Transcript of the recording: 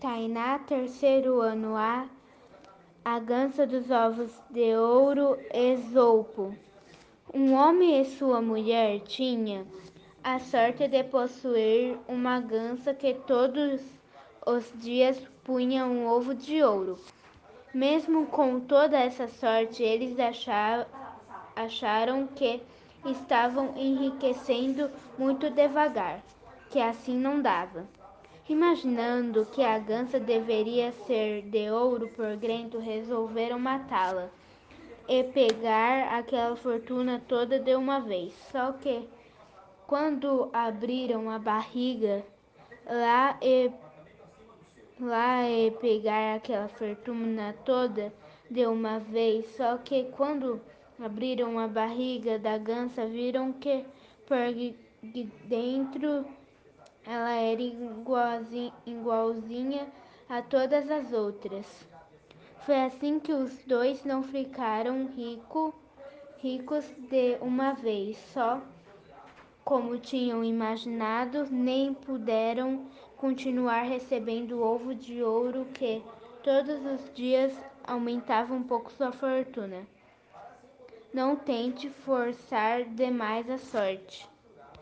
Tainá, terceiro ano A, a gança dos ovos de ouro, Esopo. Um homem e sua mulher tinham a sorte de possuir uma gança que todos os dias punha um ovo de ouro. Mesmo com toda essa sorte, eles acharam que estavam enriquecendo muito devagar, que assim não dava. Imaginando que a gança deveria ser de ouro por dentro, resolveram matá-la e pegar aquela fortuna toda de uma vez. Só que quando abriram a barriga lá e lá e pegar aquela fortuna toda de uma vez, só que quando abriram a barriga da gança, viram que por dentro ela era igualzinha, igualzinha a todas as outras. Foi assim que os dois não ficaram rico, ricos de uma vez só, como tinham imaginado, nem puderam continuar recebendo ovo de ouro que todos os dias aumentava um pouco sua fortuna. Não tente forçar demais a sorte.